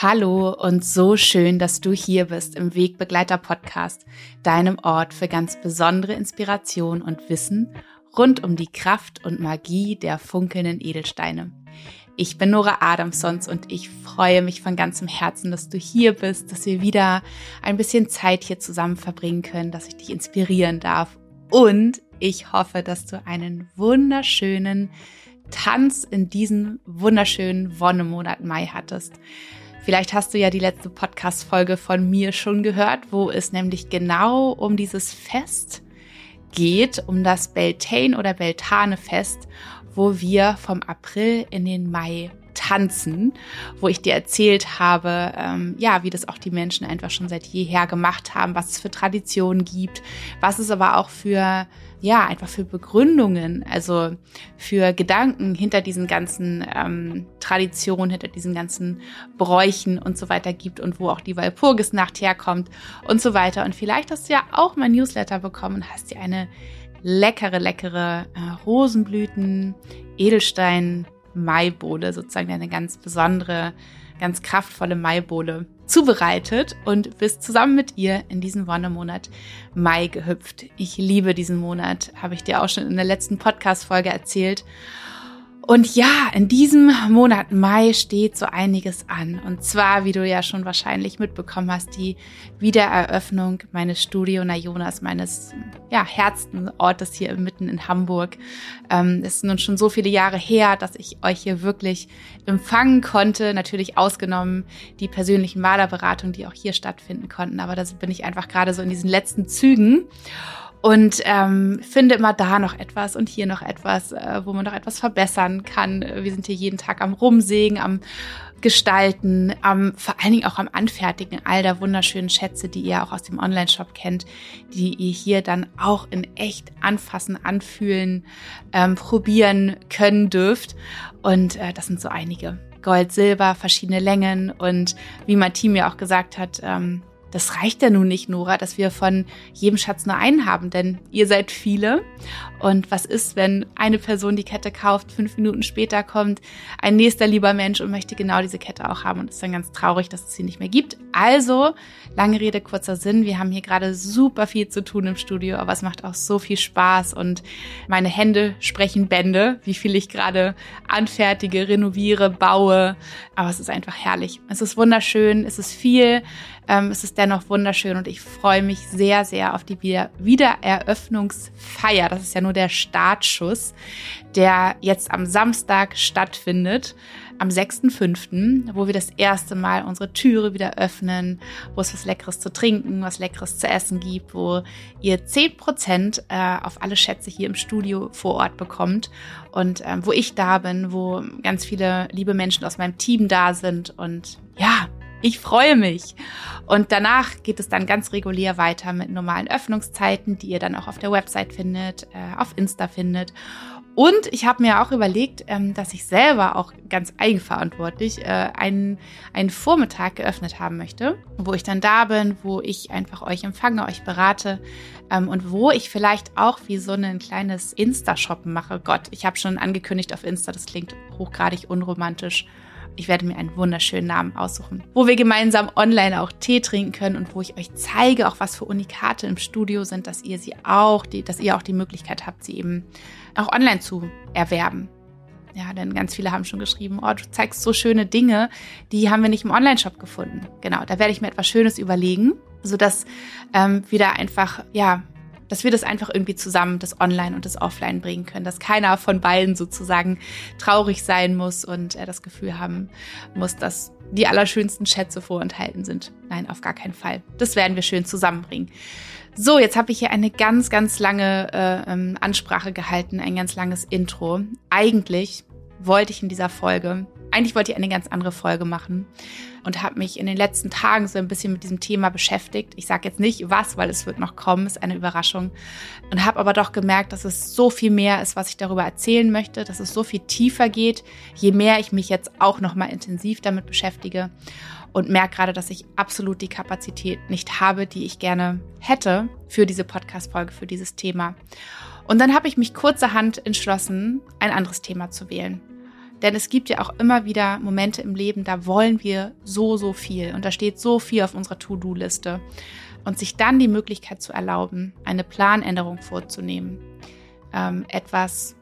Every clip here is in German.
Hallo und so schön, dass du hier bist im Wegbegleiter Podcast, deinem Ort für ganz besondere Inspiration und Wissen rund um die Kraft und Magie der funkelnden Edelsteine. Ich bin Nora Adamsons und ich freue mich von ganzem Herzen, dass du hier bist, dass wir wieder ein bisschen Zeit hier zusammen verbringen können, dass ich dich inspirieren darf und ich hoffe, dass du einen wunderschönen Tanz in diesem wunderschönen Wonnemonat Mai hattest. Vielleicht hast du ja die letzte Podcast-Folge von mir schon gehört, wo es nämlich genau um dieses Fest geht, um das Beltane oder Beltane Fest, wo wir vom April in den Mai tanzen, wo ich dir erzählt habe, ähm, ja, wie das auch die Menschen einfach schon seit jeher gemacht haben, was es für Traditionen gibt, was es aber auch für ja, einfach für Begründungen, also für Gedanken hinter diesen ganzen ähm, Traditionen, hinter diesen ganzen Bräuchen und so weiter gibt und wo auch die Walpurgisnacht herkommt und so weiter. Und vielleicht hast du ja auch mein Newsletter bekommen und hast dir eine leckere, leckere äh, Rosenblüten, Edelstein, Maibowle, sozusagen eine ganz besondere, ganz kraftvolle Maibowle zubereitet und bist zusammen mit ihr in diesen Wonnemonat Mai gehüpft. Ich liebe diesen Monat, habe ich dir auch schon in der letzten Podcast-Folge erzählt. Und ja, in diesem Monat Mai steht so einiges an. Und zwar, wie du ja schon wahrscheinlich mitbekommen hast, die Wiedereröffnung meines Studio Najonas, meines ja, Herzenortes hier mitten in Hamburg. Ähm, ist nun schon so viele Jahre her, dass ich euch hier wirklich empfangen konnte. Natürlich ausgenommen die persönlichen Malerberatungen, die auch hier stattfinden konnten. Aber da bin ich einfach gerade so in diesen letzten Zügen und ähm, finde immer da noch etwas und hier noch etwas, äh, wo man noch etwas verbessern kann. Wir sind hier jeden Tag am Rumsägen, am Gestalten, am, vor allen Dingen auch am Anfertigen all der wunderschönen Schätze, die ihr auch aus dem Online-Shop kennt, die ihr hier dann auch in echt anfassen, anfühlen, ähm, probieren können dürft. Und äh, das sind so einige. Gold, Silber, verschiedene Längen und wie mein Team ja auch gesagt hat, ähm, das reicht ja nun nicht, Nora, dass wir von jedem Schatz nur einen haben, denn ihr seid viele. Und was ist, wenn eine Person die Kette kauft, fünf Minuten später kommt ein nächster lieber Mensch und möchte genau diese Kette auch haben und ist dann ganz traurig, dass es sie nicht mehr gibt. Also, lange Rede, kurzer Sinn. Wir haben hier gerade super viel zu tun im Studio, aber es macht auch so viel Spaß und meine Hände sprechen Bände, wie viel ich gerade anfertige, renoviere, baue. Aber es ist einfach herrlich. Es ist wunderschön, es ist viel. Ähm, es ist dennoch wunderschön und ich freue mich sehr, sehr auf die Wiedereröffnungsfeier. Das ist ja nur der Startschuss, der jetzt am Samstag stattfindet am 6.5., wo wir das erste Mal unsere Türe wieder öffnen, wo es was Leckeres zu trinken, was Leckeres zu essen gibt, wo ihr 10% äh, auf alle Schätze hier im Studio vor Ort bekommt und ähm, wo ich da bin, wo ganz viele liebe Menschen aus meinem Team da sind und ja, ich freue mich. Und danach geht es dann ganz regulär weiter mit normalen Öffnungszeiten, die ihr dann auch auf der Website findet, äh, auf Insta findet. Und ich habe mir auch überlegt, ähm, dass ich selber auch ganz eigenverantwortlich äh, einen, einen Vormittag geöffnet haben möchte, wo ich dann da bin, wo ich einfach euch empfange, euch berate ähm, und wo ich vielleicht auch wie so ein kleines Insta-Shoppen mache. Gott, ich habe schon angekündigt auf Insta, das klingt hochgradig unromantisch ich werde mir einen wunderschönen Namen aussuchen, wo wir gemeinsam online auch Tee trinken können und wo ich euch zeige, auch was für Unikate im Studio sind, dass ihr sie auch, die, dass ihr auch die Möglichkeit habt, sie eben auch online zu erwerben. Ja, denn ganz viele haben schon geschrieben, oh, du zeigst so schöne Dinge, die haben wir nicht im Online-Shop gefunden. Genau, da werde ich mir etwas Schönes überlegen, sodass ähm, wieder einfach, ja, dass wir das einfach irgendwie zusammen, das Online und das Offline bringen können, dass keiner von beiden sozusagen traurig sein muss und er das Gefühl haben muss, dass die allerschönsten Schätze vorenthalten sind. Nein, auf gar keinen Fall. Das werden wir schön zusammenbringen. So, jetzt habe ich hier eine ganz, ganz lange äh, ähm, Ansprache gehalten, ein ganz langes Intro. Eigentlich wollte ich in dieser Folge eigentlich wollte ich eine ganz andere Folge machen und habe mich in den letzten Tagen so ein bisschen mit diesem Thema beschäftigt. Ich sage jetzt nicht was, weil es wird noch kommen, ist eine Überraschung. Und habe aber doch gemerkt, dass es so viel mehr ist, was ich darüber erzählen möchte, dass es so viel tiefer geht, je mehr ich mich jetzt auch noch mal intensiv damit beschäftige und merke gerade, dass ich absolut die Kapazität nicht habe, die ich gerne hätte für diese Podcast-Folge, für dieses Thema. Und dann habe ich mich kurzerhand entschlossen, ein anderes Thema zu wählen. Denn es gibt ja auch immer wieder Momente im Leben, da wollen wir so, so viel. Und da steht so viel auf unserer To-Do-Liste. Und sich dann die Möglichkeit zu erlauben, eine Planänderung vorzunehmen, ähm, etwas,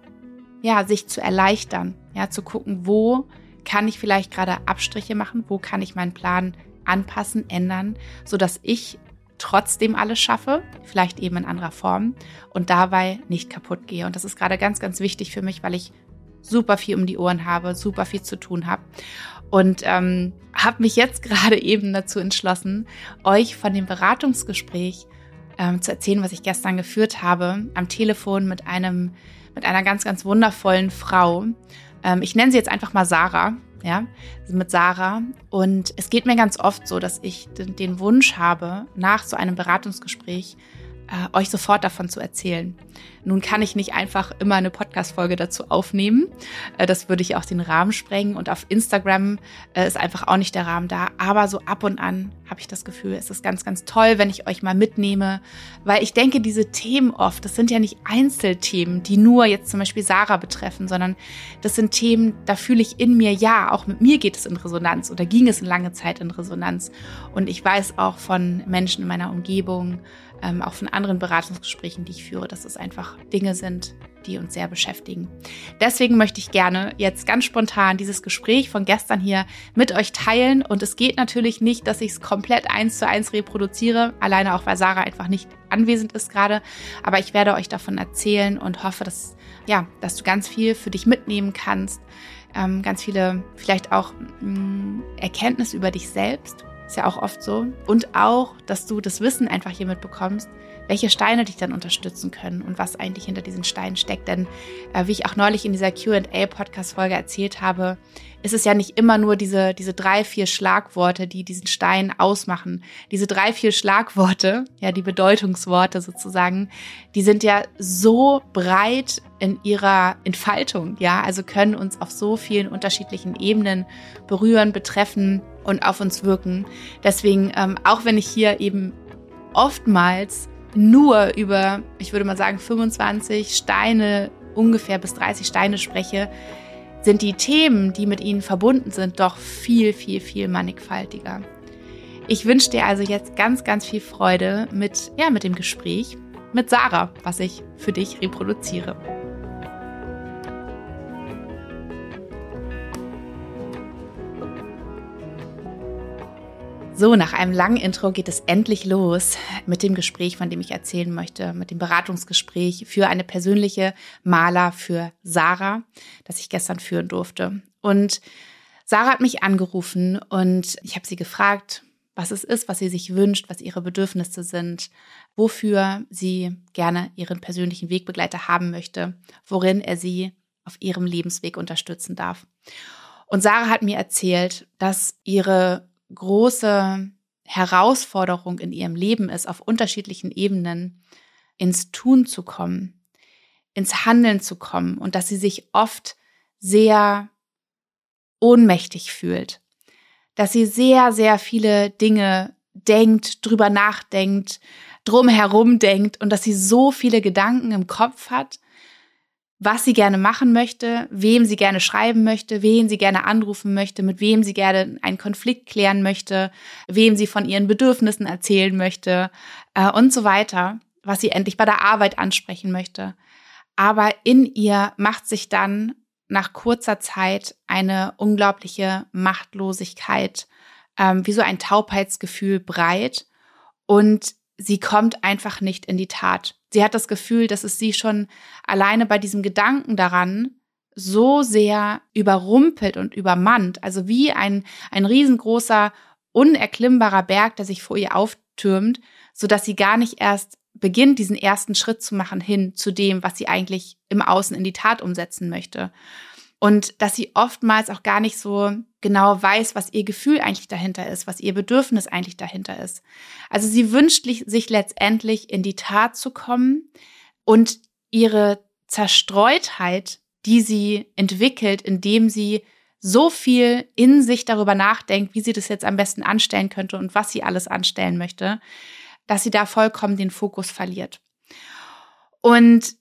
ja, sich zu erleichtern, ja, zu gucken, wo kann ich vielleicht gerade Abstriche machen, wo kann ich meinen Plan anpassen, ändern, so dass ich trotzdem alles schaffe, vielleicht eben in anderer Form und dabei nicht kaputt gehe. Und das ist gerade ganz, ganz wichtig für mich, weil ich super viel um die Ohren habe, super viel zu tun habe. Und ähm, habe mich jetzt gerade eben dazu entschlossen, euch von dem Beratungsgespräch ähm, zu erzählen, was ich gestern geführt habe, am Telefon mit einem, mit einer ganz, ganz wundervollen Frau. Ähm, ich nenne sie jetzt einfach mal Sarah, ja, mit Sarah. Und es geht mir ganz oft so, dass ich den, Wunsch habe, nach so einem Beratungsgespräch äh, euch sofort davon zu erzählen. Nun kann ich nicht einfach immer eine Podcast-Folge dazu aufnehmen. Äh, das würde ich auch den Rahmen sprengen. Und auf Instagram äh, ist einfach auch nicht der Rahmen da. Aber so ab und an habe ich das Gefühl, es ist ganz, ganz toll, wenn ich euch mal mitnehme. Weil ich denke, diese Themen oft, das sind ja nicht Einzelthemen, die nur jetzt zum Beispiel Sarah betreffen, sondern das sind Themen, da fühle ich in mir, ja, auch mit mir geht es in Resonanz oder ging es lange Zeit in Resonanz. Und ich weiß auch von Menschen in meiner Umgebung, ähm, auch von anderen Beratungsgesprächen, die ich führe, dass es einfach Dinge sind, die uns sehr beschäftigen. Deswegen möchte ich gerne jetzt ganz spontan dieses Gespräch von gestern hier mit euch teilen. Und es geht natürlich nicht, dass ich es komplett eins zu eins reproduziere, alleine auch weil Sarah einfach nicht anwesend ist gerade. Aber ich werde euch davon erzählen und hoffe, dass, ja, dass du ganz viel für dich mitnehmen kannst. Ähm, ganz viele, vielleicht auch mh, mm, Erkenntnisse über dich selbst ist ja auch oft so. Und auch, dass du das Wissen einfach hier mitbekommst, welche Steine dich dann unterstützen können und was eigentlich hinter diesen Steinen steckt. Denn äh, wie ich auch neulich in dieser QA-Podcast-Folge erzählt habe, ist es ja nicht immer nur diese, diese drei, vier Schlagworte, die diesen Stein ausmachen. Diese drei, vier Schlagworte, ja, die Bedeutungsworte sozusagen, die sind ja so breit in ihrer Entfaltung, ja, also können uns auf so vielen unterschiedlichen Ebenen berühren, betreffen und auf uns wirken. Deswegen, ähm, auch wenn ich hier eben oftmals nur über, ich würde mal sagen, 25 Steine, ungefähr bis 30 Steine spreche, sind die Themen, die mit ihnen verbunden sind, doch viel, viel, viel mannigfaltiger. Ich wünsche dir also jetzt ganz, ganz viel Freude mit, ja, mit dem Gespräch mit Sarah, was ich für dich reproduziere. So, nach einem langen Intro geht es endlich los mit dem Gespräch, von dem ich erzählen möchte, mit dem Beratungsgespräch für eine persönliche Maler für Sarah, das ich gestern führen durfte. Und Sarah hat mich angerufen und ich habe sie gefragt, was es ist, was sie sich wünscht, was ihre Bedürfnisse sind, wofür sie gerne ihren persönlichen Wegbegleiter haben möchte, worin er sie auf ihrem Lebensweg unterstützen darf. Und Sarah hat mir erzählt, dass ihre große Herausforderung in ihrem Leben ist, auf unterschiedlichen Ebenen ins Tun zu kommen, ins Handeln zu kommen und dass sie sich oft sehr ohnmächtig fühlt, dass sie sehr, sehr viele Dinge denkt, drüber nachdenkt, drumherum denkt und dass sie so viele Gedanken im Kopf hat, was sie gerne machen möchte, wem sie gerne schreiben möchte, wen sie gerne anrufen möchte, mit wem sie gerne einen Konflikt klären möchte, wem sie von ihren Bedürfnissen erzählen möchte äh, und so weiter, was sie endlich bei der Arbeit ansprechen möchte. Aber in ihr macht sich dann nach kurzer Zeit eine unglaubliche Machtlosigkeit, ähm, wie so ein Taubheitsgefühl breit und sie kommt einfach nicht in die Tat. Sie hat das Gefühl, dass es sie schon alleine bei diesem Gedanken daran so sehr überrumpelt und übermannt, also wie ein, ein riesengroßer, unerklimmbarer Berg, der sich vor ihr auftürmt, so dass sie gar nicht erst beginnt, diesen ersten Schritt zu machen hin zu dem, was sie eigentlich im Außen in die Tat umsetzen möchte und dass sie oftmals auch gar nicht so genau weiß, was ihr Gefühl eigentlich dahinter ist, was ihr Bedürfnis eigentlich dahinter ist. Also sie wünscht sich letztendlich in die Tat zu kommen und ihre Zerstreutheit, die sie entwickelt, indem sie so viel in sich darüber nachdenkt, wie sie das jetzt am besten anstellen könnte und was sie alles anstellen möchte, dass sie da vollkommen den Fokus verliert. Und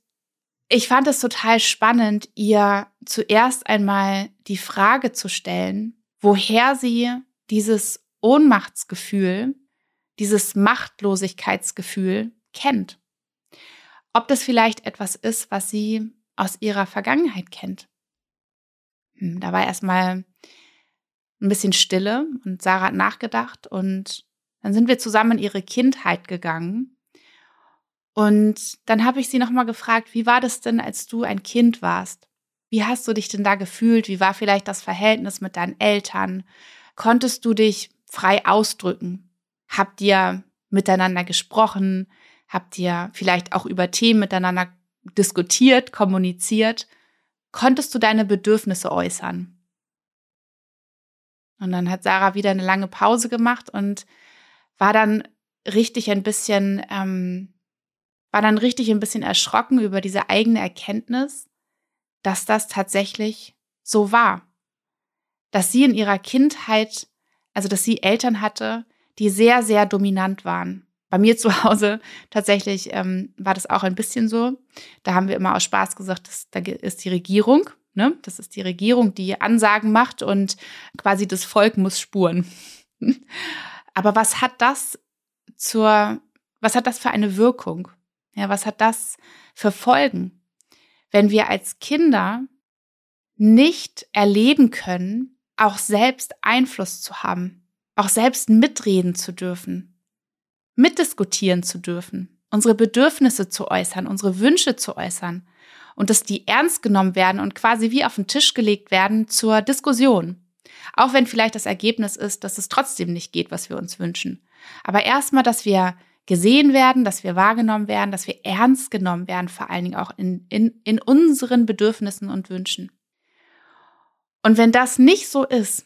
ich fand es total spannend, ihr zuerst einmal die Frage zu stellen, woher sie dieses Ohnmachtsgefühl, dieses Machtlosigkeitsgefühl kennt. Ob das vielleicht etwas ist, was sie aus ihrer Vergangenheit kennt. Hm, da war erstmal ein bisschen Stille und Sarah hat nachgedacht und dann sind wir zusammen in ihre Kindheit gegangen. Und dann habe ich sie nochmal gefragt, wie war das denn, als du ein Kind warst? Wie hast du dich denn da gefühlt? Wie war vielleicht das Verhältnis mit deinen Eltern? Konntest du dich frei ausdrücken? Habt ihr miteinander gesprochen? Habt ihr vielleicht auch über Themen miteinander diskutiert, kommuniziert? Konntest du deine Bedürfnisse äußern? Und dann hat Sarah wieder eine lange Pause gemacht und war dann richtig ein bisschen, ähm, war dann richtig ein bisschen erschrocken über diese eigene Erkenntnis, dass das tatsächlich so war. Dass sie in ihrer Kindheit, also dass sie Eltern hatte, die sehr, sehr dominant waren. Bei mir zu Hause tatsächlich ähm, war das auch ein bisschen so. Da haben wir immer aus Spaß gesagt, dass, da ist die Regierung Ne? Das ist die Regierung, die Ansagen macht und quasi das Volk muss spuren. Aber was hat das zur, was hat das für eine Wirkung? Ja, was hat das für Folgen? Wenn wir als Kinder nicht erleben können, auch selbst Einfluss zu haben, auch selbst mitreden zu dürfen, mitdiskutieren zu dürfen, unsere Bedürfnisse zu äußern, unsere Wünsche zu äußern, und dass die ernst genommen werden und quasi wie auf den Tisch gelegt werden zur Diskussion. Auch wenn vielleicht das Ergebnis ist, dass es trotzdem nicht geht, was wir uns wünschen. Aber erstmal, dass wir gesehen werden, dass wir wahrgenommen werden, dass wir ernst genommen werden, vor allen Dingen auch in, in, in unseren Bedürfnissen und Wünschen. Und wenn das nicht so ist,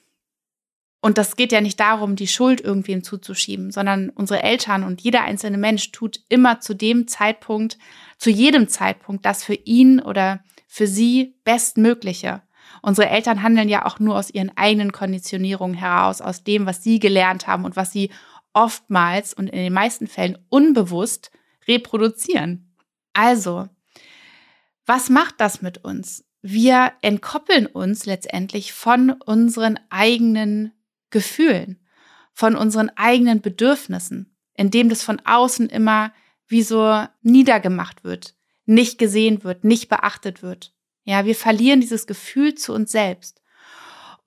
und das geht ja nicht darum, die Schuld irgendwem zuzuschieben, sondern unsere Eltern und jeder einzelne Mensch tut immer zu dem Zeitpunkt, zu jedem Zeitpunkt das für ihn oder für sie Bestmögliche. Unsere Eltern handeln ja auch nur aus ihren eigenen Konditionierungen heraus, aus dem, was sie gelernt haben und was sie oftmals und in den meisten Fällen unbewusst reproduzieren. Also, was macht das mit uns? Wir entkoppeln uns letztendlich von unseren eigenen Gefühlen, von unseren eigenen Bedürfnissen, indem das von außen immer wie so niedergemacht wird, nicht gesehen wird, nicht beachtet wird. Ja, wir verlieren dieses Gefühl zu uns selbst.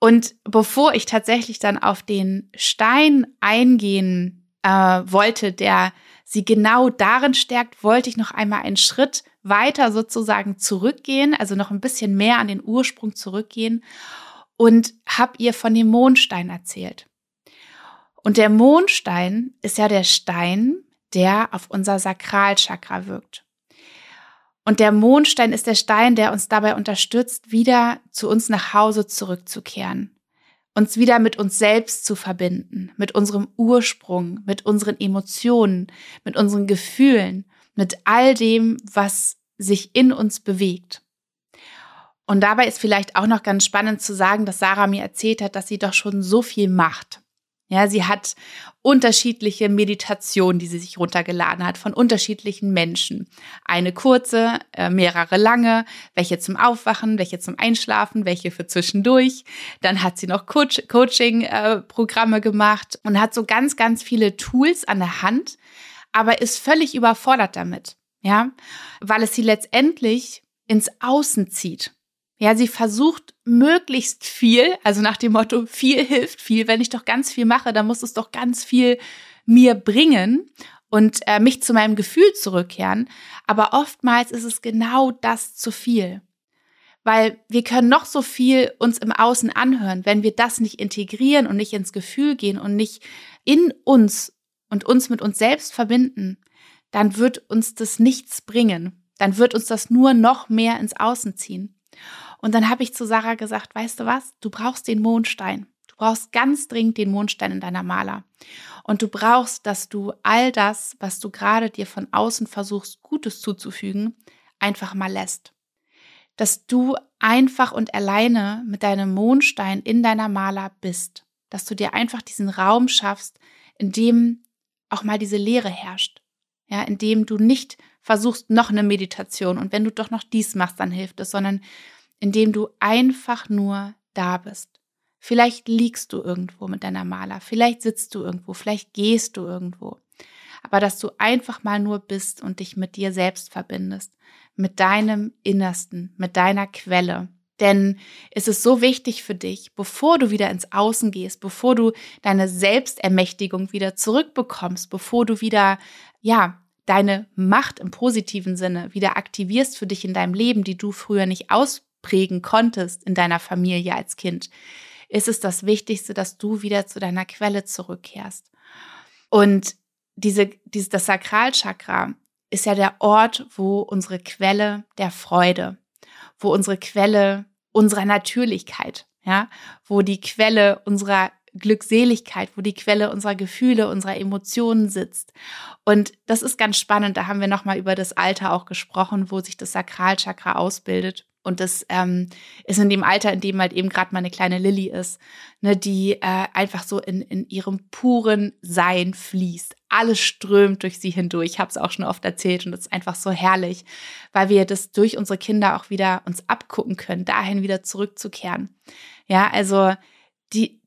Und bevor ich tatsächlich dann auf den Stein eingehen äh, wollte, der sie genau darin stärkt, wollte ich noch einmal einen Schritt weiter sozusagen zurückgehen, also noch ein bisschen mehr an den Ursprung zurückgehen und habe ihr von dem Mondstein erzählt. Und der Mondstein ist ja der Stein, der auf unser Sakralchakra wirkt. Und der Mondstein ist der Stein, der uns dabei unterstützt, wieder zu uns nach Hause zurückzukehren, uns wieder mit uns selbst zu verbinden, mit unserem Ursprung, mit unseren Emotionen, mit unseren Gefühlen, mit all dem, was sich in uns bewegt. Und dabei ist vielleicht auch noch ganz spannend zu sagen, dass Sarah mir erzählt hat, dass sie doch schon so viel macht. Ja, sie hat unterschiedliche Meditationen, die sie sich runtergeladen hat von unterschiedlichen Menschen. Eine kurze, äh, mehrere lange, welche zum Aufwachen, welche zum Einschlafen, welche für zwischendurch. Dann hat sie noch Coach Coaching-Programme äh, gemacht und hat so ganz, ganz viele Tools an der Hand, aber ist völlig überfordert damit. Ja, weil es sie letztendlich ins Außen zieht. Ja, sie versucht möglichst viel, also nach dem Motto, viel hilft viel. Wenn ich doch ganz viel mache, dann muss es doch ganz viel mir bringen und äh, mich zu meinem Gefühl zurückkehren. Aber oftmals ist es genau das zu viel. Weil wir können noch so viel uns im Außen anhören, wenn wir das nicht integrieren und nicht ins Gefühl gehen und nicht in uns und uns mit uns selbst verbinden, dann wird uns das nichts bringen. Dann wird uns das nur noch mehr ins Außen ziehen. Und dann habe ich zu Sarah gesagt, weißt du was, du brauchst den Mondstein. Du brauchst ganz dringend den Mondstein in deiner Maler. Und du brauchst, dass du all das, was du gerade dir von außen versuchst, Gutes zuzufügen, einfach mal lässt. Dass du einfach und alleine mit deinem Mondstein in deiner Maler bist. Dass du dir einfach diesen Raum schaffst, in dem auch mal diese Leere herrscht. Ja, in dem du nicht versuchst, noch eine Meditation und wenn du doch noch dies machst, dann hilft es, sondern indem du einfach nur da bist. Vielleicht liegst du irgendwo mit deiner Maler, vielleicht sitzt du irgendwo, vielleicht gehst du irgendwo. Aber dass du einfach mal nur bist und dich mit dir selbst verbindest, mit deinem Innersten, mit deiner Quelle. Denn es ist so wichtig für dich, bevor du wieder ins Außen gehst, bevor du deine Selbstermächtigung wieder zurückbekommst, bevor du wieder, ja, deine Macht im positiven Sinne wieder aktivierst für dich in deinem Leben, die du früher nicht ausprägen konntest in deiner Familie als Kind, ist es das Wichtigste, dass du wieder zu deiner Quelle zurückkehrst. Und diese, diese, das Sakralchakra ist ja der Ort, wo unsere Quelle der Freude, wo unsere Quelle unserer Natürlichkeit, ja, wo die Quelle unserer Glückseligkeit, wo die Quelle unserer Gefühle, unserer Emotionen sitzt. Und das ist ganz spannend. Da haben wir nochmal über das Alter auch gesprochen, wo sich das Sakralchakra ausbildet. Und das ähm, ist in dem Alter, in dem halt eben gerade mal eine kleine Lilly ist, ne, die äh, einfach so in, in ihrem puren Sein fließt. Alles strömt durch sie hindurch. Ich habe es auch schon oft erzählt und das ist einfach so herrlich, weil wir das durch unsere Kinder auch wieder uns abgucken können, dahin wieder zurückzukehren. Ja, also die,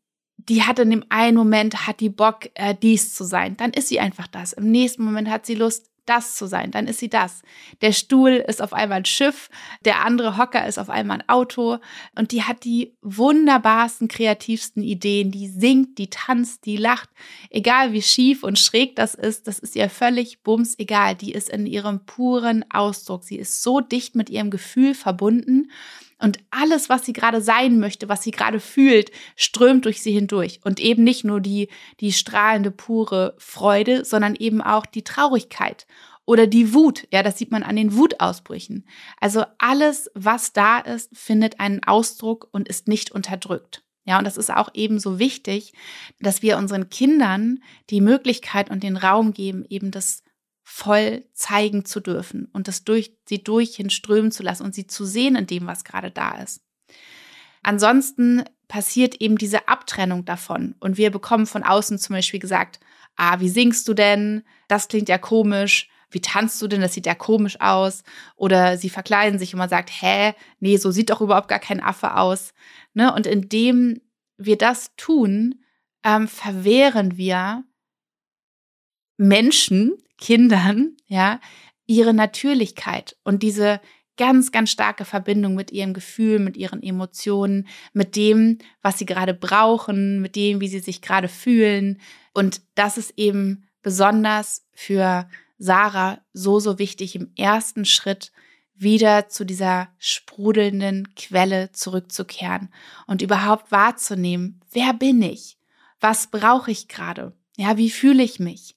die hat in dem einen Moment, hat die Bock, äh, dies zu sein. Dann ist sie einfach das. Im nächsten Moment hat sie Lust, das zu sein, dann ist sie das. Der Stuhl ist auf einmal ein Schiff, der andere Hocker ist auf einmal ein Auto und die hat die wunderbarsten, kreativsten Ideen. Die singt, die tanzt, die lacht. Egal wie schief und schräg das ist, das ist ihr völlig bums egal. Die ist in ihrem puren Ausdruck. Sie ist so dicht mit ihrem Gefühl verbunden und alles, was sie gerade sein möchte, was sie gerade fühlt, strömt durch sie hindurch. Und eben nicht nur die, die strahlende, pure Freude, sondern eben auch die Traurigkeit oder die Wut. Ja, das sieht man an den Wutausbrüchen. Also alles, was da ist, findet einen Ausdruck und ist nicht unterdrückt. Ja, und das ist auch ebenso wichtig, dass wir unseren Kindern die Möglichkeit und den Raum geben, eben das voll zeigen zu dürfen und das durch sie durchhin strömen zu lassen und sie zu sehen in dem, was gerade da ist. Ansonsten passiert eben diese Abtrennung davon und wir bekommen von außen zum Beispiel gesagt, ah, wie singst du denn? Das klingt ja komisch. Wie tanzt du denn? Das sieht ja komisch aus. Oder sie verkleiden sich und man sagt, hä, nee, so sieht doch überhaupt gar kein Affe aus. Ne? Und indem wir das tun, ähm, verwehren wir Menschen, Kindern, ja, ihre Natürlichkeit und diese ganz, ganz starke Verbindung mit ihrem Gefühl, mit ihren Emotionen, mit dem, was sie gerade brauchen, mit dem, wie sie sich gerade fühlen. Und das ist eben besonders für Sarah so, so wichtig im ersten Schritt wieder zu dieser sprudelnden Quelle zurückzukehren und überhaupt wahrzunehmen, wer bin ich? Was brauche ich gerade? Ja, wie fühle ich mich?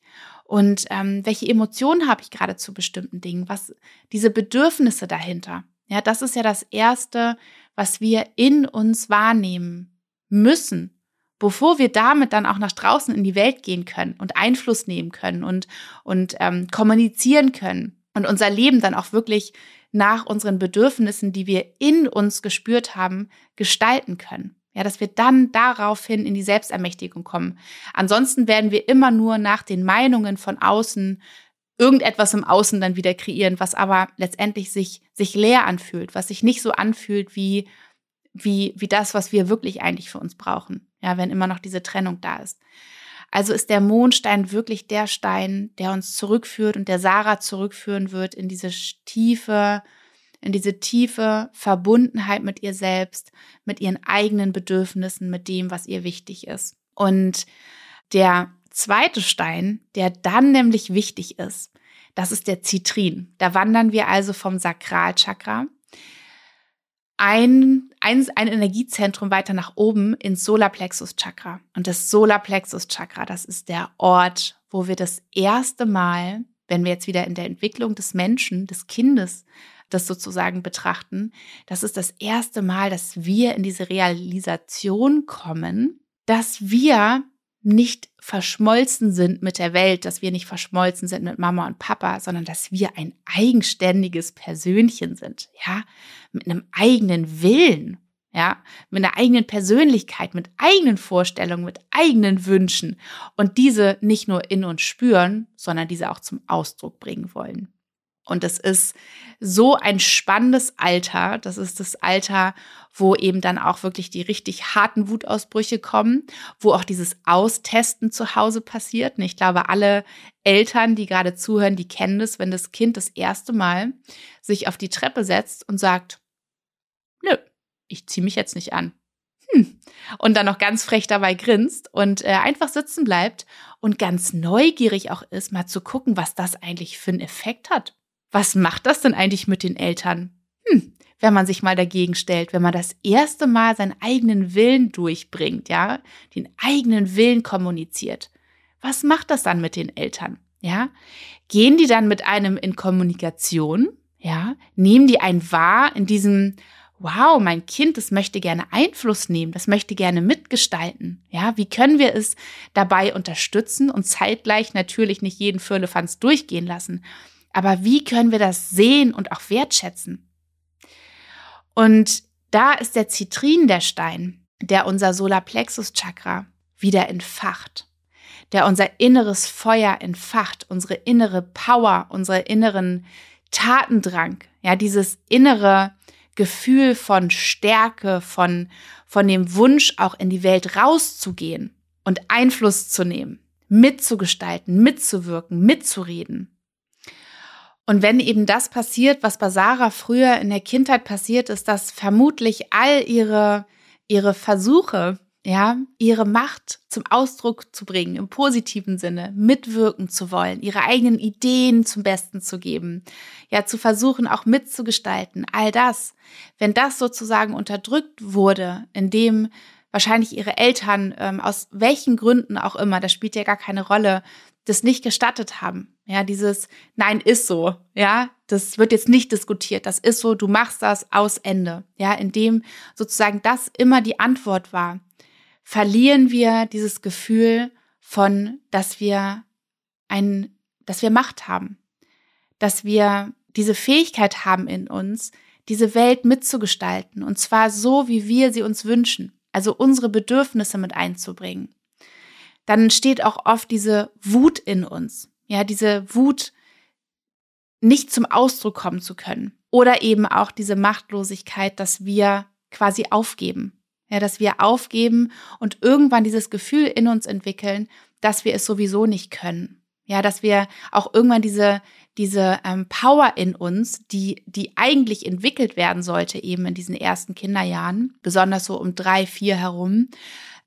Und ähm, welche Emotionen habe ich gerade zu bestimmten Dingen? Was diese Bedürfnisse dahinter? Ja, das ist ja das Erste, was wir in uns wahrnehmen müssen, bevor wir damit dann auch nach draußen in die Welt gehen können und Einfluss nehmen können und, und ähm, kommunizieren können und unser Leben dann auch wirklich nach unseren Bedürfnissen, die wir in uns gespürt haben, gestalten können. Ja, dass wir dann daraufhin in die Selbstermächtigung kommen. Ansonsten werden wir immer nur nach den Meinungen von außen irgendetwas im Außen dann wieder kreieren, was aber letztendlich sich, sich leer anfühlt, was sich nicht so anfühlt wie, wie, wie das, was wir wirklich eigentlich für uns brauchen. Ja, wenn immer noch diese Trennung da ist. Also ist der Mondstein wirklich der Stein, der uns zurückführt und der Sarah zurückführen wird in diese tiefe, in diese tiefe Verbundenheit mit ihr selbst, mit ihren eigenen Bedürfnissen, mit dem, was ihr wichtig ist. Und der zweite Stein, der dann nämlich wichtig ist, das ist der Zitrin. Da wandern wir also vom Sakralchakra ein, ein, ein Energiezentrum weiter nach oben ins Solarplexus Chakra. Und das Solarplexus Chakra, das ist der Ort, wo wir das erste Mal, wenn wir jetzt wieder in der Entwicklung des Menschen, des Kindes das sozusagen betrachten, das ist das erste Mal, dass wir in diese Realisation kommen, dass wir nicht verschmolzen sind mit der Welt, dass wir nicht verschmolzen sind mit Mama und Papa, sondern dass wir ein eigenständiges Persönchen sind, ja, mit einem eigenen Willen, ja, mit einer eigenen Persönlichkeit, mit eigenen Vorstellungen, mit eigenen Wünschen und diese nicht nur in uns spüren, sondern diese auch zum Ausdruck bringen wollen. Und es ist so ein spannendes Alter. Das ist das Alter, wo eben dann auch wirklich die richtig harten Wutausbrüche kommen, wo auch dieses Austesten zu Hause passiert. Und ich glaube, alle Eltern, die gerade zuhören, die kennen das, wenn das Kind das erste Mal sich auf die Treppe setzt und sagt, nö, ich ziehe mich jetzt nicht an. Hm. Und dann noch ganz frech dabei grinst und äh, einfach sitzen bleibt und ganz neugierig auch ist, mal zu gucken, was das eigentlich für einen Effekt hat was macht das denn eigentlich mit den Eltern? Hm, wenn man sich mal dagegen stellt, wenn man das erste Mal seinen eigenen Willen durchbringt, ja, den eigenen Willen kommuniziert. Was macht das dann mit den Eltern? Ja, gehen die dann mit einem in Kommunikation? Ja, nehmen die ein wahr in diesem wow, mein Kind, das möchte gerne Einfluss nehmen, das möchte gerne mitgestalten. Ja, wie können wir es dabei unterstützen und zeitgleich natürlich nicht jeden Firlefanz durchgehen lassen? Aber wie können wir das sehen und auch wertschätzen? Und da ist der Zitrin der Stein, der unser Solarplexus-Chakra wieder entfacht, der unser inneres Feuer entfacht, unsere innere Power, unsere inneren Tatendrang, ja, dieses innere Gefühl von Stärke, von, von dem Wunsch, auch in die Welt rauszugehen und Einfluss zu nehmen, mitzugestalten, mitzuwirken, mitzureden. Und wenn eben das passiert, was bei Sarah früher in der Kindheit passiert ist, dass vermutlich all ihre, ihre Versuche, ja, ihre Macht zum Ausdruck zu bringen, im positiven Sinne, mitwirken zu wollen, ihre eigenen Ideen zum Besten zu geben, ja, zu versuchen, auch mitzugestalten, all das, wenn das sozusagen unterdrückt wurde, indem wahrscheinlich ihre Eltern, ähm, aus welchen Gründen auch immer, das spielt ja gar keine Rolle, das nicht gestattet haben. Ja, dieses Nein ist so. Ja, das wird jetzt nicht diskutiert. Das ist so. Du machst das aus Ende. Ja, indem sozusagen das immer die Antwort war, verlieren wir dieses Gefühl von, dass wir ein, dass wir Macht haben, dass wir diese Fähigkeit haben in uns, diese Welt mitzugestalten und zwar so, wie wir sie uns wünschen. Also unsere Bedürfnisse mit einzubringen dann entsteht auch oft diese Wut in uns. Ja, diese Wut, nicht zum Ausdruck kommen zu können. Oder eben auch diese Machtlosigkeit, dass wir quasi aufgeben. Ja, dass wir aufgeben und irgendwann dieses Gefühl in uns entwickeln, dass wir es sowieso nicht können. Ja, dass wir auch irgendwann diese, diese ähm, Power in uns, die, die eigentlich entwickelt werden sollte, eben in diesen ersten Kinderjahren, besonders so um drei, vier herum,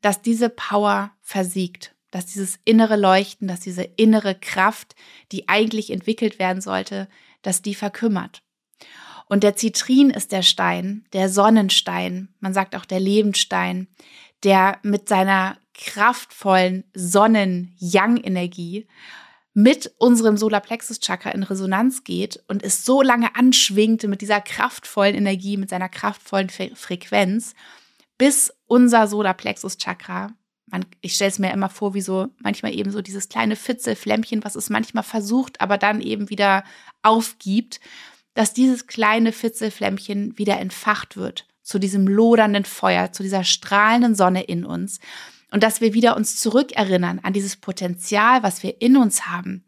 dass diese Power versiegt, dass dieses innere Leuchten, dass diese innere Kraft, die eigentlich entwickelt werden sollte, dass die verkümmert. Und der Zitrin ist der Stein, der Sonnenstein, man sagt auch der Lebensstein, der mit seiner kraftvollen Sonnen-Yang-Energie mit unserem Solarplexus-Chakra in Resonanz geht und es so lange anschwingte mit dieser kraftvollen Energie, mit seiner kraftvollen Frequenz, bis unser Solarplexus-Chakra, ich stelle es mir immer vor, wie so manchmal eben so dieses kleine Fitzelflämmchen, was es manchmal versucht, aber dann eben wieder aufgibt, dass dieses kleine Fitzelflämmchen wieder entfacht wird zu diesem lodernden Feuer, zu dieser strahlenden Sonne in uns. Und dass wir wieder uns zurückerinnern an dieses Potenzial, was wir in uns haben,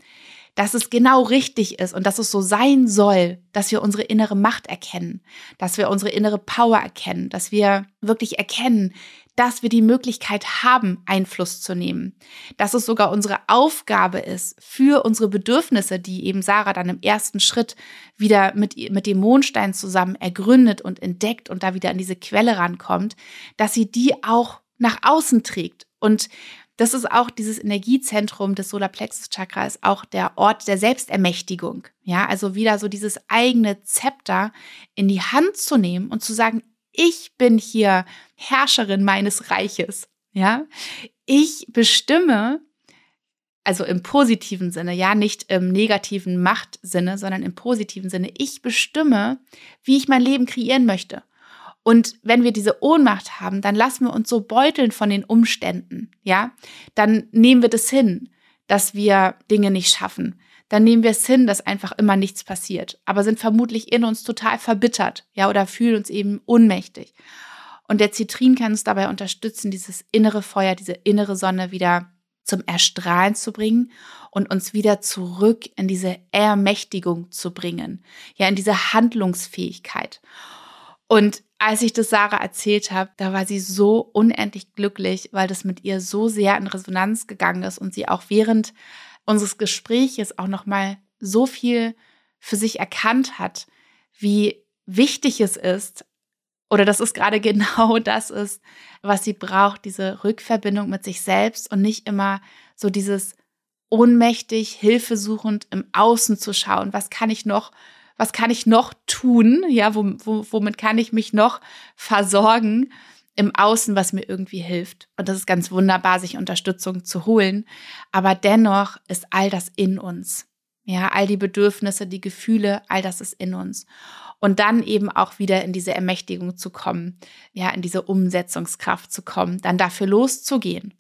dass es genau richtig ist und dass es so sein soll, dass wir unsere innere Macht erkennen, dass wir unsere innere Power erkennen, dass wir wirklich erkennen, dass wir die Möglichkeit haben, Einfluss zu nehmen, dass es sogar unsere Aufgabe ist, für unsere Bedürfnisse, die eben Sarah dann im ersten Schritt wieder mit, mit dem Mondstein zusammen ergründet und entdeckt und da wieder an diese Quelle rankommt, dass sie die auch nach außen trägt und das ist auch dieses Energiezentrum des Solarplexus Chakra, ist auch der Ort der Selbstermächtigung. Ja, also wieder so dieses eigene Zepter in die Hand zu nehmen und zu sagen, ich bin hier Herrscherin meines Reiches. Ja, ich bestimme, also im positiven Sinne, ja, nicht im negativen Machtsinne, sondern im positiven Sinne. Ich bestimme, wie ich mein Leben kreieren möchte. Und wenn wir diese Ohnmacht haben, dann lassen wir uns so beuteln von den Umständen, ja? Dann nehmen wir das hin, dass wir Dinge nicht schaffen. Dann nehmen wir es hin, dass einfach immer nichts passiert, aber sind vermutlich in uns total verbittert, ja, oder fühlen uns eben ohnmächtig. Und der Zitrin kann uns dabei unterstützen, dieses innere Feuer, diese innere Sonne wieder zum Erstrahlen zu bringen und uns wieder zurück in diese Ermächtigung zu bringen, ja, in diese Handlungsfähigkeit. Und als ich das Sarah erzählt habe, da war sie so unendlich glücklich, weil das mit ihr so sehr in Resonanz gegangen ist und sie auch während unseres Gespräches auch noch mal so viel für sich erkannt hat, wie wichtig es ist, oder dass es gerade genau das ist, was sie braucht, diese Rückverbindung mit sich selbst und nicht immer so dieses ohnmächtig, hilfesuchend im Außen zu schauen. Was kann ich noch, was kann ich noch tun? Ja, womit kann ich mich noch versorgen im Außen, was mir irgendwie hilft? Und das ist ganz wunderbar, sich Unterstützung zu holen. Aber dennoch ist all das in uns. Ja, all die Bedürfnisse, die Gefühle, all das ist in uns und dann eben auch wieder in diese Ermächtigung zu kommen, ja, in diese Umsetzungskraft zu kommen, dann dafür loszugehen.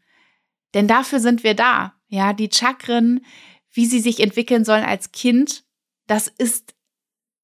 Denn dafür sind wir da. Ja, die Chakren, wie sie sich entwickeln sollen als Kind, das ist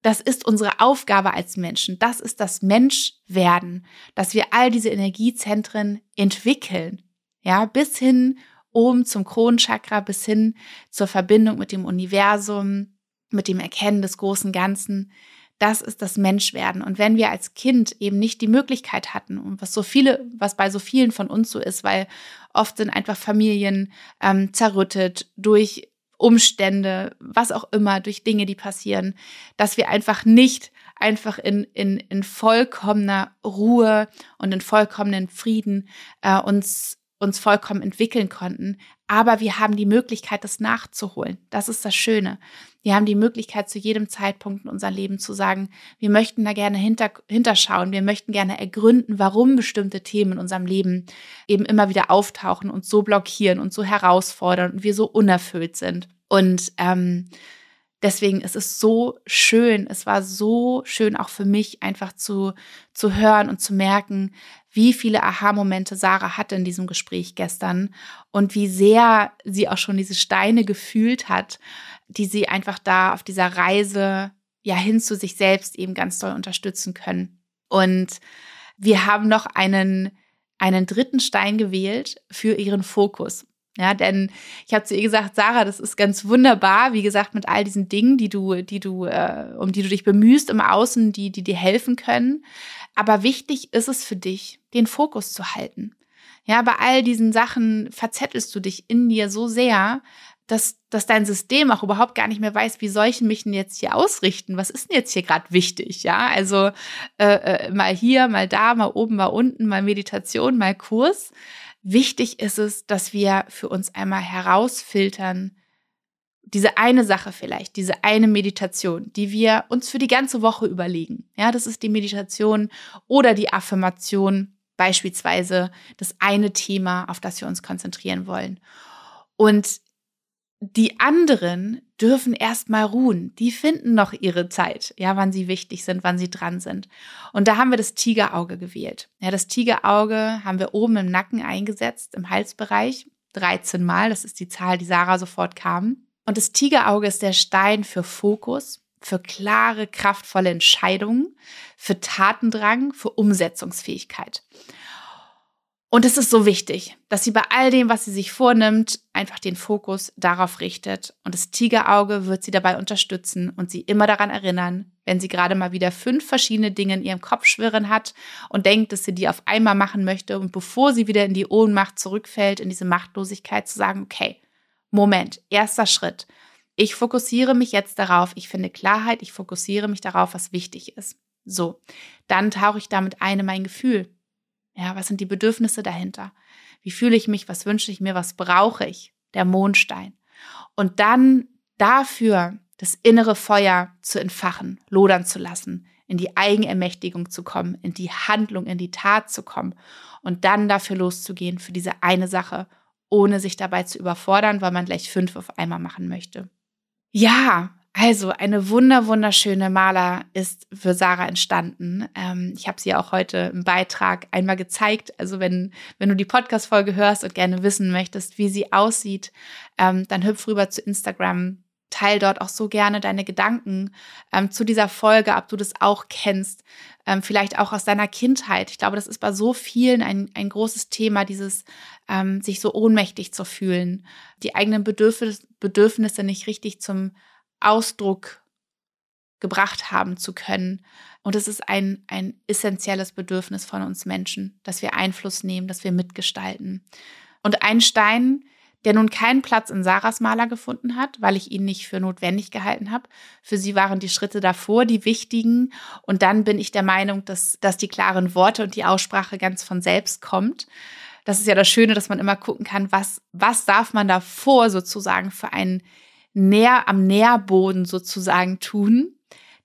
das ist unsere Aufgabe als Menschen. Das ist das Menschwerden, dass wir all diese Energiezentren entwickeln. Ja, bis hin oben zum Kronenchakra, bis hin zur Verbindung mit dem Universum, mit dem Erkennen des großen Ganzen das ist das Menschwerden. Und wenn wir als Kind eben nicht die Möglichkeit hatten, und was so viele, was bei so vielen von uns so ist, weil oft sind einfach Familien ähm, zerrüttet durch Umstände, was auch immer, durch Dinge, die passieren, dass wir einfach nicht einfach in, in, in vollkommener Ruhe und in vollkommenen Frieden äh, uns uns vollkommen entwickeln konnten. Aber wir haben die Möglichkeit, das nachzuholen. Das ist das Schöne. Wir haben die Möglichkeit, zu jedem Zeitpunkt in unserem Leben zu sagen, wir möchten da gerne hinter, hinterschauen, wir möchten gerne ergründen, warum bestimmte Themen in unserem Leben eben immer wieder auftauchen und so blockieren und so herausfordern und wir so unerfüllt sind. Und ähm, deswegen ist es so schön, es war so schön auch für mich einfach zu, zu hören und zu merken, wie viele Aha-Momente Sarah hatte in diesem Gespräch gestern und wie sehr sie auch schon diese Steine gefühlt hat die sie einfach da auf dieser Reise ja hin zu sich selbst eben ganz doll unterstützen können. Und wir haben noch einen, einen dritten Stein gewählt für ihren Fokus. Ja, denn ich habe zu ihr gesagt, Sarah, das ist ganz wunderbar, wie gesagt, mit all diesen Dingen, die du, die du, äh, um die du dich bemühst im Außen, die, die dir helfen können. Aber wichtig ist es für dich, den Fokus zu halten. Ja, bei all diesen Sachen verzettelst du dich in dir so sehr, dass, dass dein System auch überhaupt gar nicht mehr weiß, wie soll ich mich denn jetzt hier ausrichten? Was ist denn jetzt hier gerade wichtig? Ja, also äh, äh, mal hier, mal da, mal oben, mal unten, mal Meditation, mal Kurs. Wichtig ist es, dass wir für uns einmal herausfiltern, diese eine Sache vielleicht, diese eine Meditation, die wir uns für die ganze Woche überlegen. Ja, das ist die Meditation oder die Affirmation, beispielsweise das eine Thema, auf das wir uns konzentrieren wollen. Und die anderen dürfen erstmal ruhen. Die finden noch ihre Zeit, ja, wann sie wichtig sind, wann sie dran sind. Und da haben wir das Tigerauge gewählt. Ja, das Tigerauge haben wir oben im Nacken eingesetzt, im Halsbereich. 13 Mal, das ist die Zahl, die Sarah sofort kam. Und das Tigerauge ist der Stein für Fokus, für klare, kraftvolle Entscheidungen, für Tatendrang, für Umsetzungsfähigkeit. Und es ist so wichtig, dass sie bei all dem, was sie sich vornimmt, einfach den Fokus darauf richtet. Und das Tigerauge wird sie dabei unterstützen und sie immer daran erinnern, wenn sie gerade mal wieder fünf verschiedene Dinge in ihrem Kopf schwirren hat und denkt, dass sie die auf einmal machen möchte und bevor sie wieder in die Ohnmacht zurückfällt, in diese Machtlosigkeit zu sagen, okay, Moment, erster Schritt. Ich fokussiere mich jetzt darauf, ich finde Klarheit, ich fokussiere mich darauf, was wichtig ist. So, dann tauche ich damit ein in mein Gefühl. Ja, was sind die Bedürfnisse dahinter? Wie fühle ich mich? Was wünsche ich mir? Was brauche ich? Der Mondstein. Und dann dafür das innere Feuer zu entfachen, lodern zu lassen, in die Eigenermächtigung zu kommen, in die Handlung, in die Tat zu kommen und dann dafür loszugehen für diese eine Sache, ohne sich dabei zu überfordern, weil man gleich fünf auf einmal machen möchte. Ja, also eine wunder wunderschöne Maler ist für Sarah entstanden. Ähm, ich habe sie auch heute im Beitrag einmal gezeigt. Also wenn wenn du die Podcast-Folge hörst und gerne wissen möchtest, wie sie aussieht, ähm, dann hüpf rüber zu Instagram. teil dort auch so gerne deine Gedanken ähm, zu dieser Folge, ob du das auch kennst, ähm, vielleicht auch aus deiner Kindheit. Ich glaube, das ist bei so vielen ein, ein großes Thema, dieses ähm, sich so ohnmächtig zu fühlen, die eigenen Bedürfnis, Bedürfnisse nicht richtig zum Ausdruck gebracht haben zu können. Und es ist ein, ein essentielles Bedürfnis von uns Menschen, dass wir Einfluss nehmen, dass wir mitgestalten. Und ein Stein, der nun keinen Platz in Sarahs Maler gefunden hat, weil ich ihn nicht für notwendig gehalten habe. Für sie waren die Schritte davor die wichtigen. Und dann bin ich der Meinung, dass, dass die klaren Worte und die Aussprache ganz von selbst kommt. Das ist ja das Schöne, dass man immer gucken kann, was, was darf man davor sozusagen für einen Nähr, am Nährboden sozusagen tun,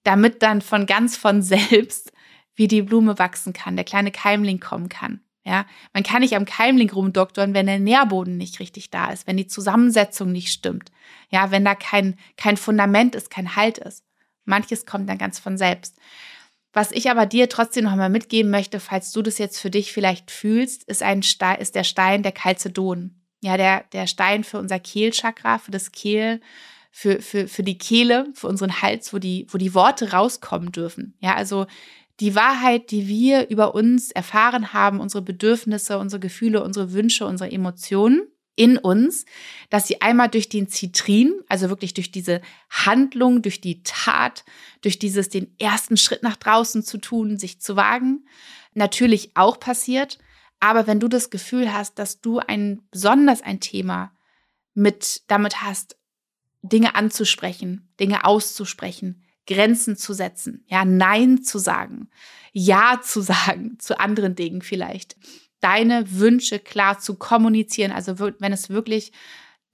damit dann von ganz von selbst wie die Blume wachsen kann, der kleine Keimling kommen kann. Ja, man kann nicht am Keimling rumdoktoren, wenn der Nährboden nicht richtig da ist, wenn die Zusammensetzung nicht stimmt. Ja, wenn da kein, kein Fundament ist, kein Halt ist. Manches kommt dann ganz von selbst. Was ich aber dir trotzdem noch mal mitgeben möchte, falls du das jetzt für dich vielleicht fühlst, ist ein Stein, ist der Stein der Chalcedon. Ja, der, der Stein für unser Kehlchakra, für das Kehl, für, für, für die Kehle, für unseren Hals, wo die, wo die Worte rauskommen dürfen. Ja, also die Wahrheit, die wir über uns erfahren haben, unsere Bedürfnisse, unsere Gefühle, unsere Wünsche, unsere Emotionen in uns, dass sie einmal durch den Zitrin, also wirklich durch diese Handlung, durch die Tat, durch dieses den ersten Schritt nach draußen zu tun, sich zu wagen, natürlich auch passiert. Aber wenn du das Gefühl hast, dass du ein besonders ein Thema mit damit hast, Dinge anzusprechen, Dinge auszusprechen, Grenzen zu setzen, ja, Nein zu sagen, Ja zu sagen zu anderen Dingen vielleicht, deine Wünsche klar zu kommunizieren, also wenn es wirklich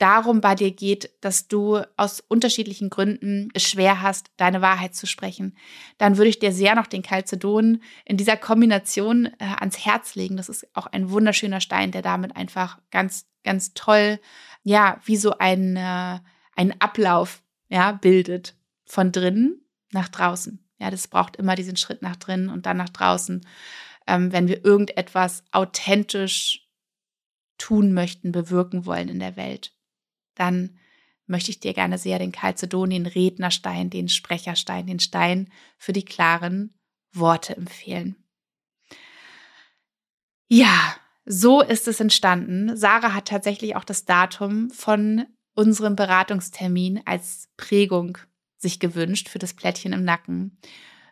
darum bei dir geht, dass du aus unterschiedlichen Gründen es schwer hast, deine Wahrheit zu sprechen, dann würde ich dir sehr noch den Calcedon in dieser Kombination äh, ans Herz legen. Das ist auch ein wunderschöner Stein, der damit einfach ganz, ganz toll, ja, wie so ein, äh, ein Ablauf, ja, bildet von drinnen nach draußen. Ja, das braucht immer diesen Schritt nach drinnen und dann nach draußen, ähm, wenn wir irgendetwas authentisch tun möchten, bewirken wollen in der Welt. Dann möchte ich dir gerne sehr den Calcedon, den Rednerstein, den Sprecherstein, den Stein für die klaren Worte empfehlen. Ja, so ist es entstanden. Sarah hat tatsächlich auch das Datum von unserem Beratungstermin als Prägung sich gewünscht für das Plättchen im Nacken.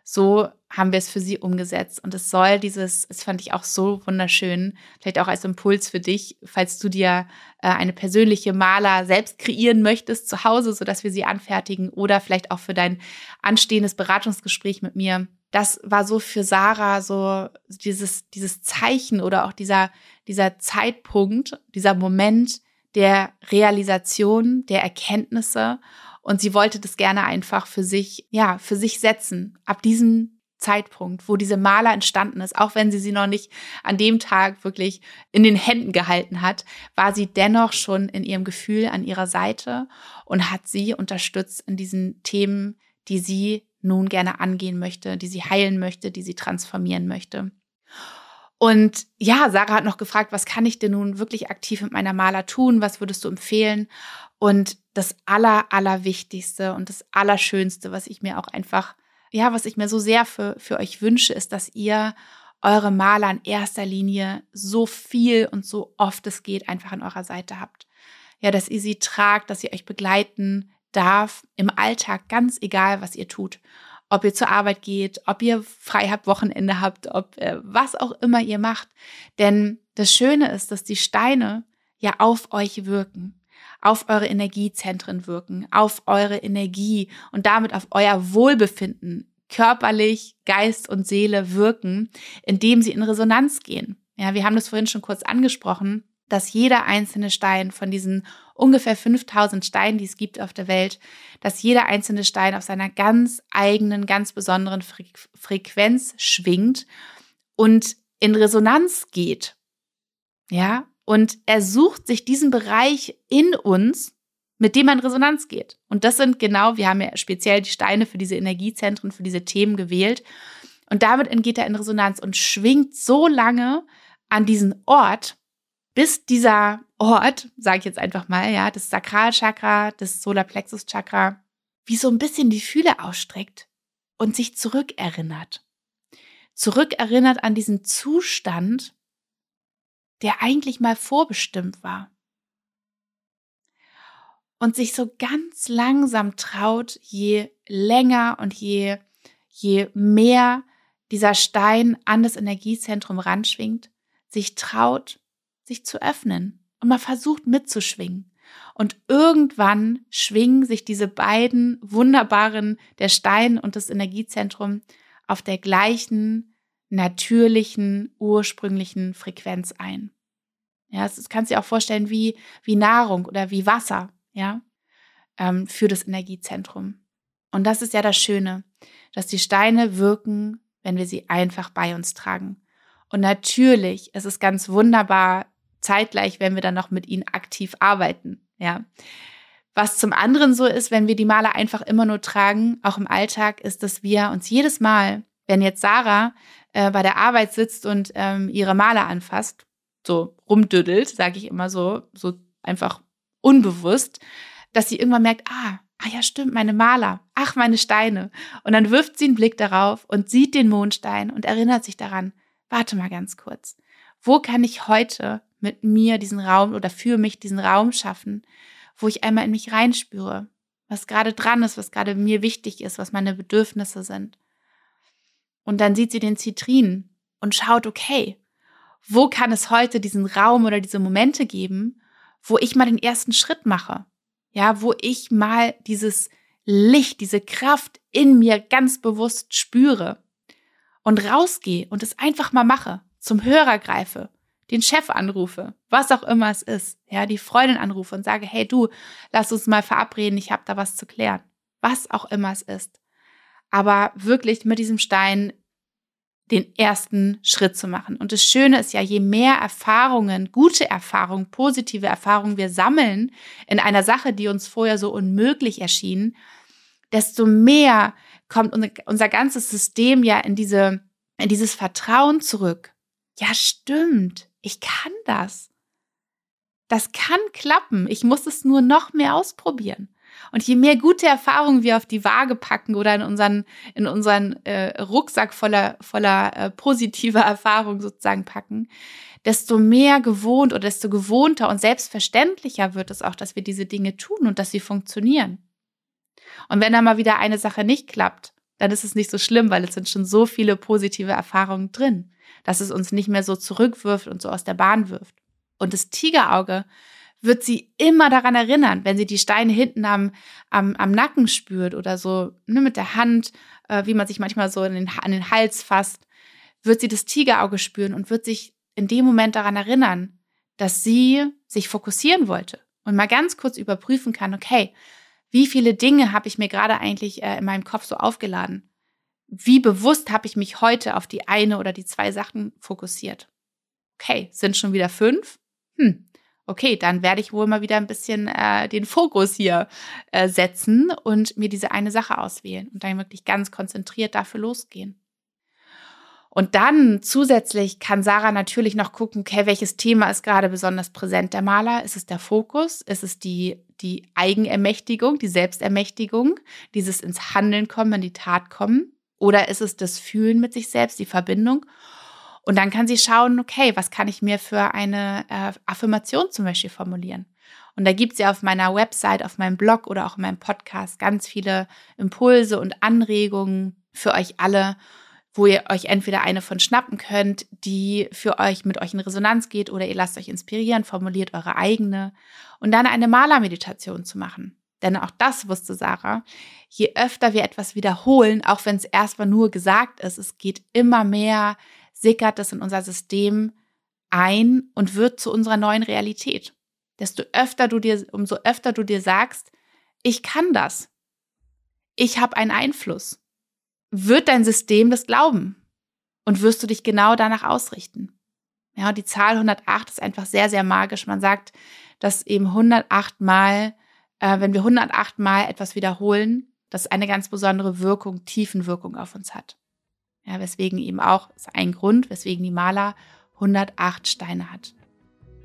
So haben wir es für sie umgesetzt. Und es soll dieses, das fand ich auch so wunderschön, vielleicht auch als Impuls für dich, falls du dir äh, eine persönliche Maler selbst kreieren möchtest zu Hause, sodass wir sie anfertigen oder vielleicht auch für dein anstehendes Beratungsgespräch mit mir. Das war so für Sarah so dieses, dieses Zeichen oder auch dieser, dieser Zeitpunkt, dieser Moment der Realisation, der Erkenntnisse und sie wollte das gerne einfach für sich, ja, für sich setzen. Ab diesem Zeitpunkt, wo diese Maler entstanden ist, auch wenn sie sie noch nicht an dem Tag wirklich in den Händen gehalten hat, war sie dennoch schon in ihrem Gefühl an ihrer Seite und hat sie unterstützt in diesen Themen, die sie nun gerne angehen möchte, die sie heilen möchte, die sie transformieren möchte. Und ja, Sarah hat noch gefragt, was kann ich denn nun wirklich aktiv mit meiner Maler tun? Was würdest du empfehlen? Und das Aller, Allerwichtigste und das Allerschönste, was ich mir auch einfach, ja, was ich mir so sehr für, für euch wünsche, ist, dass ihr eure Maler in erster Linie so viel und so oft es geht einfach an eurer Seite habt. Ja, dass ihr sie tragt, dass ihr euch begleiten darf im Alltag, ganz egal, was ihr tut. Ob ihr zur Arbeit geht, ob ihr frei habt, Wochenende habt, ob äh, was auch immer ihr macht. Denn das Schöne ist, dass die Steine ja auf euch wirken auf eure Energiezentren wirken, auf eure Energie und damit auf euer Wohlbefinden körperlich, Geist und Seele wirken, indem sie in Resonanz gehen. Ja, wir haben das vorhin schon kurz angesprochen, dass jeder einzelne Stein von diesen ungefähr 5000 Steinen, die es gibt auf der Welt, dass jeder einzelne Stein auf seiner ganz eigenen, ganz besonderen Fre Frequenz schwingt und in Resonanz geht. Ja, und er sucht sich diesen Bereich in uns, mit dem man in Resonanz geht. Und das sind genau, wir haben ja speziell die Steine für diese Energiezentren, für diese Themen gewählt. Und damit geht er in Resonanz und schwingt so lange an diesen Ort, bis dieser Ort, sage ich jetzt einfach mal, ja, das Sakralchakra, das Solarplexus-Chakra, wie so ein bisschen die Fühle ausstreckt und sich zurückerinnert. Zurückerinnert an diesen Zustand, der eigentlich mal vorbestimmt war. Und sich so ganz langsam traut, je länger und je, je mehr dieser Stein an das Energiezentrum ranschwingt, sich traut, sich zu öffnen und mal versucht mitzuschwingen. Und irgendwann schwingen sich diese beiden wunderbaren, der Stein und das Energiezentrum, auf der gleichen, natürlichen, ursprünglichen Frequenz ein. Ja, das kannst du dir auch vorstellen wie, wie Nahrung oder wie Wasser, ja, ähm, für das Energiezentrum. Und das ist ja das Schöne, dass die Steine wirken, wenn wir sie einfach bei uns tragen. Und natürlich ist es ganz wunderbar, zeitgleich, wenn wir dann noch mit ihnen aktiv arbeiten. Ja. Was zum anderen so ist, wenn wir die Maler einfach immer nur tragen, auch im Alltag, ist, dass wir uns jedes Mal, wenn jetzt Sarah äh, bei der Arbeit sitzt und ähm, ihre Maler anfasst, so rumdüdelt, sage ich immer so, so einfach unbewusst, dass sie irgendwann merkt, ah, ah ja, stimmt, meine Maler, ach, meine Steine. Und dann wirft sie einen Blick darauf und sieht den Mondstein und erinnert sich daran, warte mal ganz kurz, wo kann ich heute mit mir diesen Raum oder für mich diesen Raum schaffen, wo ich einmal in mich reinspüre, was gerade dran ist, was gerade mir wichtig ist, was meine Bedürfnisse sind. Und dann sieht sie den Zitrin und schaut, okay, wo kann es heute diesen Raum oder diese Momente geben, wo ich mal den ersten Schritt mache? Ja, wo ich mal dieses Licht, diese Kraft in mir ganz bewusst spüre und rausgehe und es einfach mal mache, zum Hörer greife den Chef anrufe, was auch immer es ist, ja, die Freundin anrufe und sage, hey du, lass uns mal verabreden, ich habe da was zu klären, was auch immer es ist. Aber wirklich mit diesem Stein den ersten Schritt zu machen. Und das Schöne ist ja, je mehr Erfahrungen, gute Erfahrungen, positive Erfahrungen wir sammeln in einer Sache, die uns vorher so unmöglich erschien, desto mehr kommt unser ganzes System ja in diese, in dieses Vertrauen zurück. Ja, stimmt ich kann das. Das kann klappen. Ich muss es nur noch mehr ausprobieren. Und je mehr gute Erfahrungen wir auf die Waage packen oder in unseren, in unseren äh, Rucksack voller, voller äh, positiver Erfahrungen sozusagen packen, desto mehr gewohnt oder desto gewohnter und selbstverständlicher wird es auch, dass wir diese Dinge tun und dass sie funktionieren. Und wenn da mal wieder eine Sache nicht klappt, dann ist es nicht so schlimm, weil es sind schon so viele positive Erfahrungen drin dass es uns nicht mehr so zurückwirft und so aus der Bahn wirft. Und das Tigerauge wird sie immer daran erinnern, wenn sie die Steine hinten am, am, am Nacken spürt oder so ne, mit der Hand, äh, wie man sich manchmal so den, an den Hals fasst, wird sie das Tigerauge spüren und wird sich in dem Moment daran erinnern, dass sie sich fokussieren wollte und mal ganz kurz überprüfen kann, okay, wie viele Dinge habe ich mir gerade eigentlich äh, in meinem Kopf so aufgeladen? wie bewusst habe ich mich heute auf die eine oder die zwei Sachen fokussiert? Okay, sind schon wieder fünf? Hm, okay, dann werde ich wohl mal wieder ein bisschen äh, den Fokus hier äh, setzen und mir diese eine Sache auswählen und dann wirklich ganz konzentriert dafür losgehen. Und dann zusätzlich kann Sarah natürlich noch gucken, okay, welches Thema ist gerade besonders präsent der Maler? Ist es der Fokus? Ist es die, die Eigenermächtigung, die Selbstermächtigung, dieses ins Handeln kommen, in die Tat kommen? Oder ist es das Fühlen mit sich selbst, die Verbindung? Und dann kann sie schauen, okay, was kann ich mir für eine äh, Affirmation zum Beispiel formulieren? Und da gibt es ja auf meiner Website, auf meinem Blog oder auch in meinem Podcast ganz viele Impulse und Anregungen für euch alle, wo ihr euch entweder eine von schnappen könnt, die für euch mit euch in Resonanz geht, oder ihr lasst euch inspirieren, formuliert eure eigene und dann eine Malermeditation zu machen. Denn auch das wusste Sarah. Je öfter wir etwas wiederholen, auch wenn es erstmal nur gesagt ist, es geht immer mehr, sickert es in unser System ein und wird zu unserer neuen Realität. Desto öfter du dir, umso öfter du dir sagst, ich kann das. Ich habe einen Einfluss. Wird dein System das glauben? Und wirst du dich genau danach ausrichten? Ja, die Zahl 108 ist einfach sehr, sehr magisch. Man sagt, dass eben 108 Mal äh, wenn wir 108 Mal etwas wiederholen, das eine ganz besondere Wirkung, Tiefenwirkung auf uns hat. Ja, weswegen eben auch, ist ein Grund, weswegen die Maler 108 Steine hat.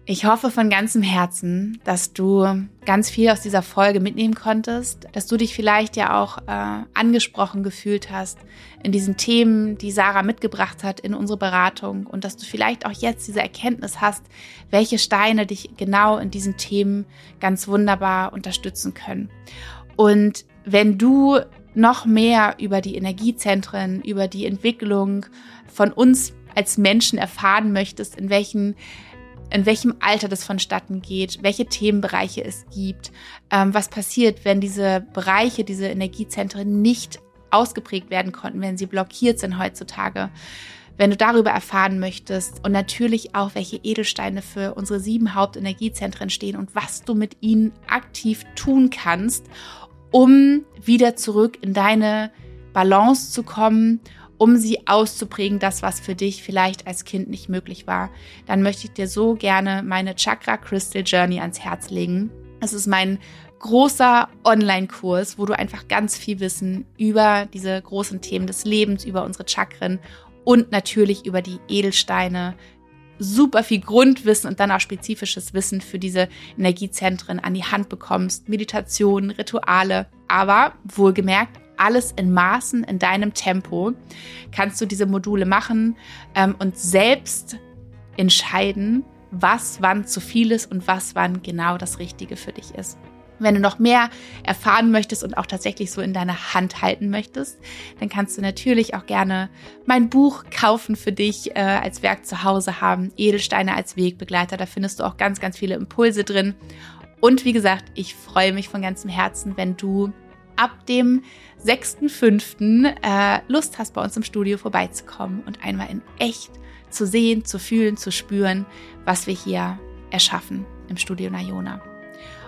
Ich hoffe von ganzem Herzen, dass du ganz viel aus dieser Folge mitnehmen konntest, dass du dich vielleicht ja auch äh, angesprochen gefühlt hast in diesen Themen, die Sarah mitgebracht hat in unsere Beratung und dass du vielleicht auch jetzt diese Erkenntnis hast, welche Steine dich genau in diesen Themen ganz wunderbar unterstützen können. Und wenn du noch mehr über die Energiezentren, über die Entwicklung von uns als Menschen erfahren möchtest, in welchen in welchem Alter das vonstatten geht, welche Themenbereiche es gibt, ähm, was passiert, wenn diese Bereiche, diese Energiezentren nicht ausgeprägt werden konnten, wenn sie blockiert sind heutzutage. Wenn du darüber erfahren möchtest und natürlich auch, welche Edelsteine für unsere sieben Hauptenergiezentren stehen und was du mit ihnen aktiv tun kannst, um wieder zurück in deine Balance zu kommen um sie auszuprägen, das, was für dich vielleicht als Kind nicht möglich war, dann möchte ich dir so gerne meine Chakra Crystal Journey ans Herz legen. Es ist mein großer Online-Kurs, wo du einfach ganz viel Wissen über diese großen Themen des Lebens, über unsere Chakren und natürlich über die Edelsteine, super viel Grundwissen und dann auch spezifisches Wissen für diese Energiezentren an die Hand bekommst, Meditationen, Rituale, aber wohlgemerkt alles in Maßen, in deinem Tempo, kannst du diese Module machen ähm, und selbst entscheiden, was wann zu viel ist und was wann genau das Richtige für dich ist. Wenn du noch mehr erfahren möchtest und auch tatsächlich so in deiner Hand halten möchtest, dann kannst du natürlich auch gerne mein Buch kaufen für dich äh, als Werk zu Hause haben. Edelsteine als Wegbegleiter. Da findest du auch ganz, ganz viele Impulse drin. Und wie gesagt, ich freue mich von ganzem Herzen, wenn du ab dem 6.5. Äh, Lust hast, bei uns im Studio vorbeizukommen und einmal in echt zu sehen, zu fühlen, zu spüren, was wir hier erschaffen im Studio Nayona.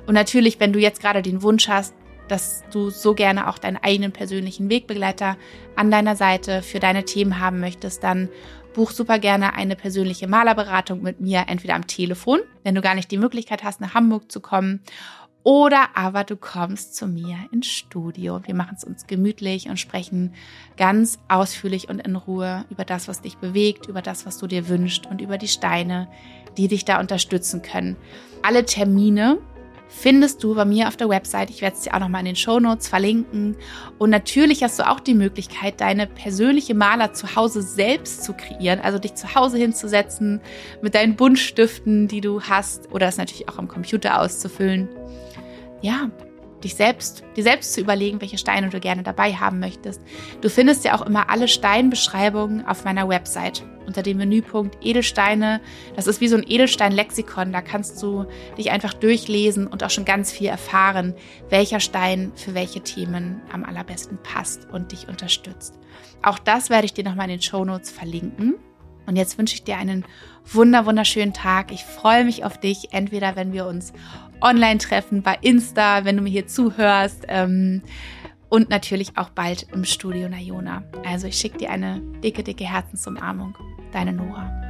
Und natürlich, wenn du jetzt gerade den Wunsch hast, dass du so gerne auch deinen eigenen persönlichen Wegbegleiter an deiner Seite für deine Themen haben möchtest, dann buch super gerne eine persönliche Malerberatung mit mir, entweder am Telefon, wenn du gar nicht die Möglichkeit hast, nach Hamburg zu kommen, oder aber du kommst zu mir ins Studio. Wir machen es uns gemütlich und sprechen ganz ausführlich und in Ruhe über das, was dich bewegt, über das, was du dir wünschst und über die Steine, die dich da unterstützen können. Alle Termine findest du bei mir auf der Website. Ich werde es dir auch nochmal in den Show Notes verlinken. Und natürlich hast du auch die Möglichkeit, deine persönliche Maler zu Hause selbst zu kreieren. Also dich zu Hause hinzusetzen mit deinen Buntstiften, die du hast, oder es natürlich auch am Computer auszufüllen ja, dich selbst, dir selbst zu überlegen, welche Steine du gerne dabei haben möchtest. Du findest ja auch immer alle Steinbeschreibungen auf meiner Website unter dem Menüpunkt Edelsteine. Das ist wie so ein Edelstein-Lexikon. Da kannst du dich einfach durchlesen und auch schon ganz viel erfahren, welcher Stein für welche Themen am allerbesten passt und dich unterstützt. Auch das werde ich dir nochmal in den Show Notes verlinken. Und jetzt wünsche ich dir einen wunder, wunderschönen Tag. Ich freue mich auf dich, entweder wenn wir uns online treffen bei Insta, wenn du mir hier zuhörst. Ähm, und natürlich auch bald im Studio Nayona. Also ich schicke dir eine dicke, dicke Herzensumarmung. Deine Nora.